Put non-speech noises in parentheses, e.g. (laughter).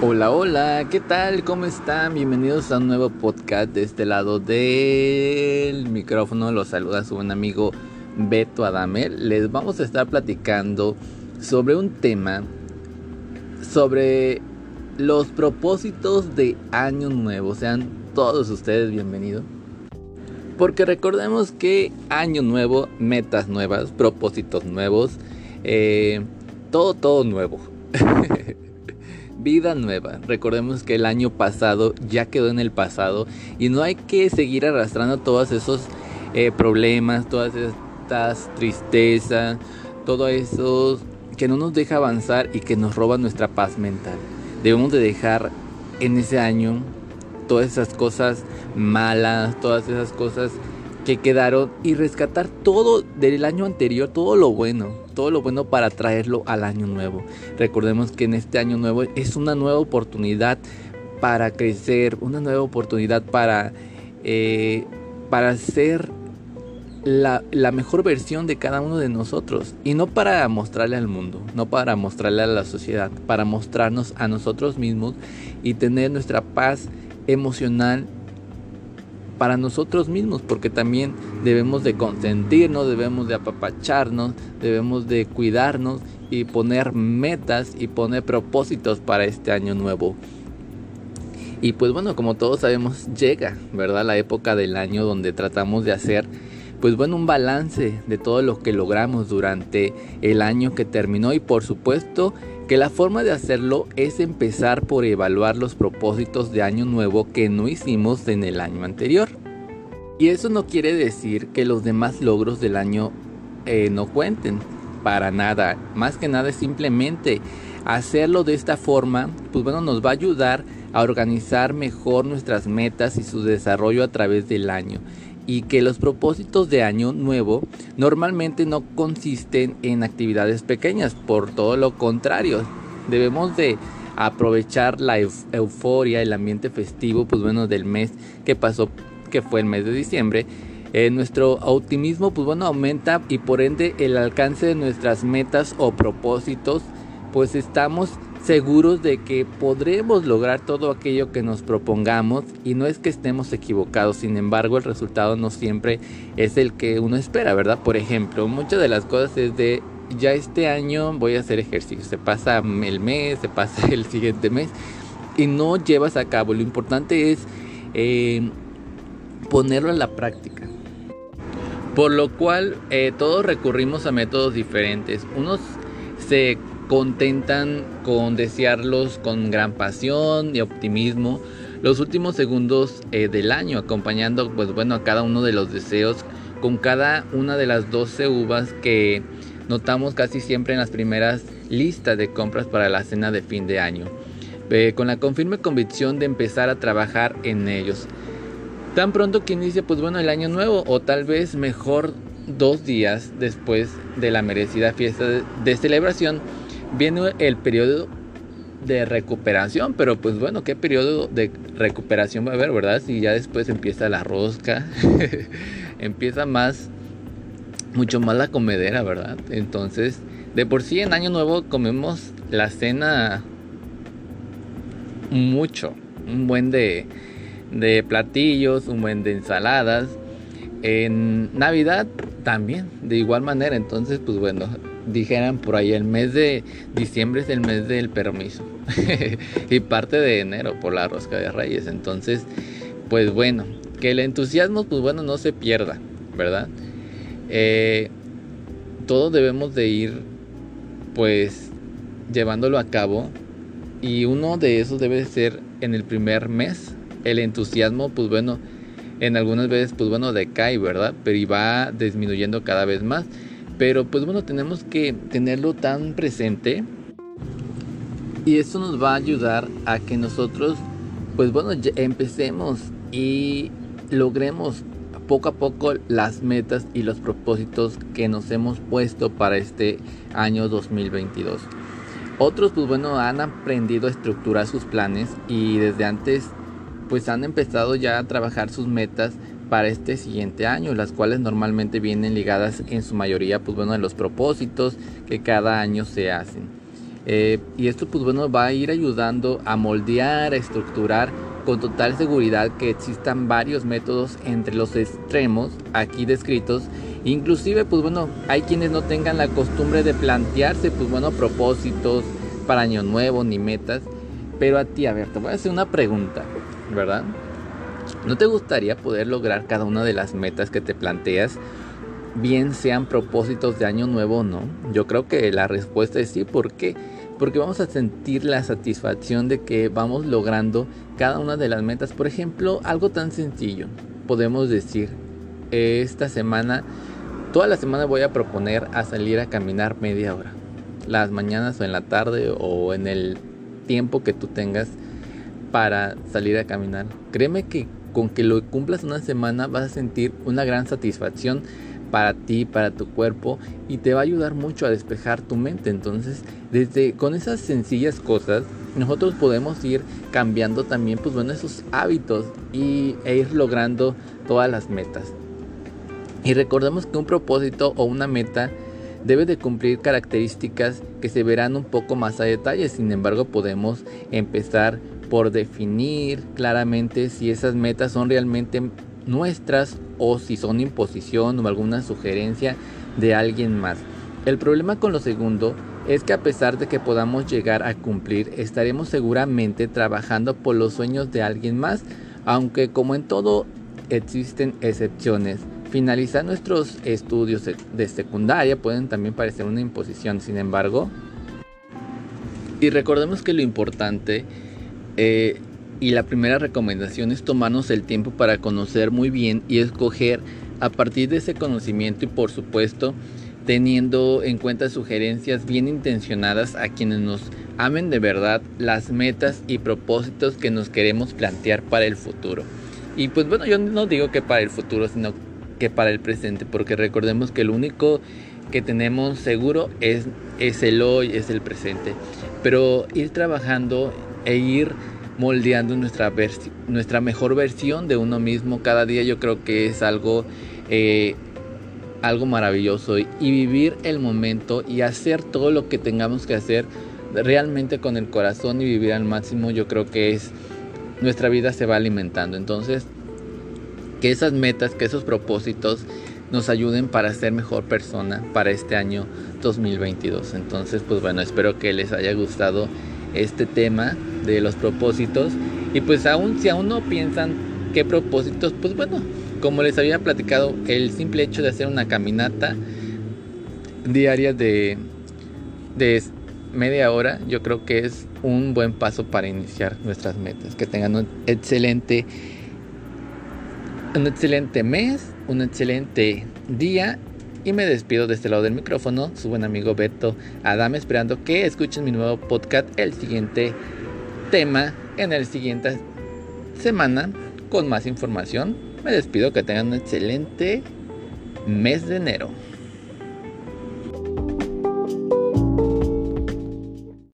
Hola, hola, ¿qué tal? ¿Cómo están? Bienvenidos a un nuevo podcast de este lado del micrófono. Los saluda su buen amigo Beto Adame. Les vamos a estar platicando sobre un tema, sobre los propósitos de Año Nuevo. Sean todos ustedes bienvenidos. Porque recordemos que Año Nuevo, metas nuevas, propósitos nuevos, eh, todo, todo nuevo. (laughs) vida nueva. Recordemos que el año pasado ya quedó en el pasado y no hay que seguir arrastrando todos esos eh, problemas, todas estas tristezas, todo eso que no nos deja avanzar y que nos roba nuestra paz mental. Debemos de dejar en ese año todas esas cosas malas, todas esas cosas que quedaron y rescatar todo del año anterior, todo lo bueno, todo lo bueno para traerlo al año nuevo. Recordemos que en este año nuevo es una nueva oportunidad para crecer, una nueva oportunidad para, eh, para ser la, la, mejor versión de cada uno de nosotros. Y no para mostrarle al mundo, no para mostrarle a la sociedad, para mostrarnos a nosotros mismos y tener nuestra paz emocional para nosotros mismos, porque también debemos de consentirnos, debemos de apapacharnos, debemos de cuidarnos y poner metas y poner propósitos para este año nuevo. Y pues bueno, como todos sabemos, llega, ¿verdad? La época del año donde tratamos de hacer, pues bueno, un balance de todo lo que logramos durante el año que terminó y por supuesto que la forma de hacerlo es empezar por evaluar los propósitos de año nuevo que no hicimos en el año anterior. Y eso no quiere decir que los demás logros del año eh, no cuenten, para nada. Más que nada es simplemente hacerlo de esta forma, pues bueno, nos va a ayudar a organizar mejor nuestras metas y su desarrollo a través del año y que los propósitos de año nuevo normalmente no consisten en actividades pequeñas, por todo lo contrario, debemos de aprovechar la euforia, el ambiente festivo, pues bueno, del mes que pasó, que fue el mes de diciembre. Eh, nuestro optimismo, pues bueno, aumenta y por ende el alcance de nuestras metas o propósitos, pues estamos seguros de que podremos lograr todo aquello que nos propongamos y no es que estemos equivocados, sin embargo el resultado no siempre es el que uno espera, ¿verdad? Por ejemplo, muchas de las cosas es de ya este año voy a hacer ejercicio, se pasa el mes, se pasa (laughs) el siguiente mes y no llevas a cabo, lo importante es eh, ponerlo en la práctica. Por lo cual eh, todos recurrimos a métodos diferentes. Unos se contentan con desearlos con gran pasión y optimismo los últimos segundos eh, del año, acompañando pues bueno a cada uno de los deseos con cada una de las 12 uvas que notamos casi siempre en las primeras listas de compras para la cena de fin de año, eh, con la confirme convicción de empezar a trabajar en ellos. Tan pronto que inicie pues bueno el año nuevo o tal vez mejor dos días después de la merecida fiesta de celebración, viene el periodo de recuperación, pero pues bueno, ¿qué periodo de recuperación va a haber, verdad? Si ya después empieza la rosca, (laughs) empieza más, mucho más la comedera, ¿verdad? Entonces, de por sí en Año Nuevo comemos la cena mucho, un buen de, de platillos, un buen de ensaladas. En Navidad también, de igual manera, entonces pues bueno, dijeran por ahí, el mes de diciembre es el mes del permiso (laughs) y parte de enero por la rosca de reyes. Entonces, pues bueno, que el entusiasmo, pues bueno, no se pierda, ¿verdad? Eh, todos debemos de ir, pues, llevándolo a cabo y uno de esos debe ser en el primer mes. El entusiasmo, pues bueno, en algunas veces, pues bueno, decae, ¿verdad? Pero va disminuyendo cada vez más. Pero pues bueno, tenemos que tenerlo tan presente y esto nos va a ayudar a que nosotros, pues bueno, empecemos y logremos poco a poco las metas y los propósitos que nos hemos puesto para este año 2022. Otros, pues bueno, han aprendido a estructurar sus planes y desde antes, pues han empezado ya a trabajar sus metas para este siguiente año, las cuales normalmente vienen ligadas en su mayoría, pues bueno, a los propósitos que cada año se hacen. Eh, y esto pues bueno va a ir ayudando a moldear, a estructurar con total seguridad que existan varios métodos entre los extremos aquí descritos. Inclusive pues bueno hay quienes no tengan la costumbre de plantearse pues bueno propósitos para año nuevo ni metas. Pero a ti, a ver, te voy a hacer una pregunta, ¿verdad? ¿No te gustaría poder lograr cada una de las metas que te planteas? Bien sean propósitos de año nuevo o no. Yo creo que la respuesta es sí. ¿Por qué? Porque vamos a sentir la satisfacción de que vamos logrando cada una de las metas. Por ejemplo, algo tan sencillo. Podemos decir, esta semana, toda la semana voy a proponer a salir a caminar media hora. Las mañanas o en la tarde o en el tiempo que tú tengas para salir a caminar. Créeme que con que lo cumplas una semana vas a sentir una gran satisfacción para ti, para tu cuerpo y te va a ayudar mucho a despejar tu mente. Entonces, desde con esas sencillas cosas, nosotros podemos ir cambiando también pues bueno esos hábitos y e ir logrando todas las metas. Y recordemos que un propósito o una meta debe de cumplir características que se verán un poco más a detalle. Sin embargo, podemos empezar por definir claramente si esas metas son realmente nuestras o si son imposición o alguna sugerencia de alguien más. El problema con lo segundo es que a pesar de que podamos llegar a cumplir, estaremos seguramente trabajando por los sueños de alguien más, aunque como en todo existen excepciones. Finalizar nuestros estudios de secundaria pueden también parecer una imposición, sin embargo, y recordemos que lo importante eh, y la primera recomendación es tomarnos el tiempo para conocer muy bien y escoger a partir de ese conocimiento y por supuesto teniendo en cuenta sugerencias bien intencionadas a quienes nos amen de verdad las metas y propósitos que nos queremos plantear para el futuro. Y pues bueno, yo no digo que para el futuro, sino que para el presente, porque recordemos que lo único que tenemos seguro es, es el hoy, es el presente. Pero ir trabajando e ir moldeando nuestra, nuestra mejor versión de uno mismo cada día yo creo que es algo, eh, algo maravilloso. Y vivir el momento y hacer todo lo que tengamos que hacer realmente con el corazón y vivir al máximo yo creo que es nuestra vida se va alimentando. Entonces que esas metas que esos propósitos nos ayuden para ser mejor persona para este año 2022 entonces pues bueno espero que les haya gustado este tema de los propósitos. Y pues aún si aún no piensan qué propósitos, pues bueno, como les había platicado, el simple hecho de hacer una caminata diaria de, de media hora, yo creo que es un buen paso para iniciar nuestras metas. Que tengan un excelente, un excelente mes, un excelente día y me despido de este lado del micrófono, su buen amigo Beto Adam, esperando que escuchen mi nuevo podcast, el siguiente tema, en el siguiente semana, con más información. Me despido, que tengan un excelente mes de enero.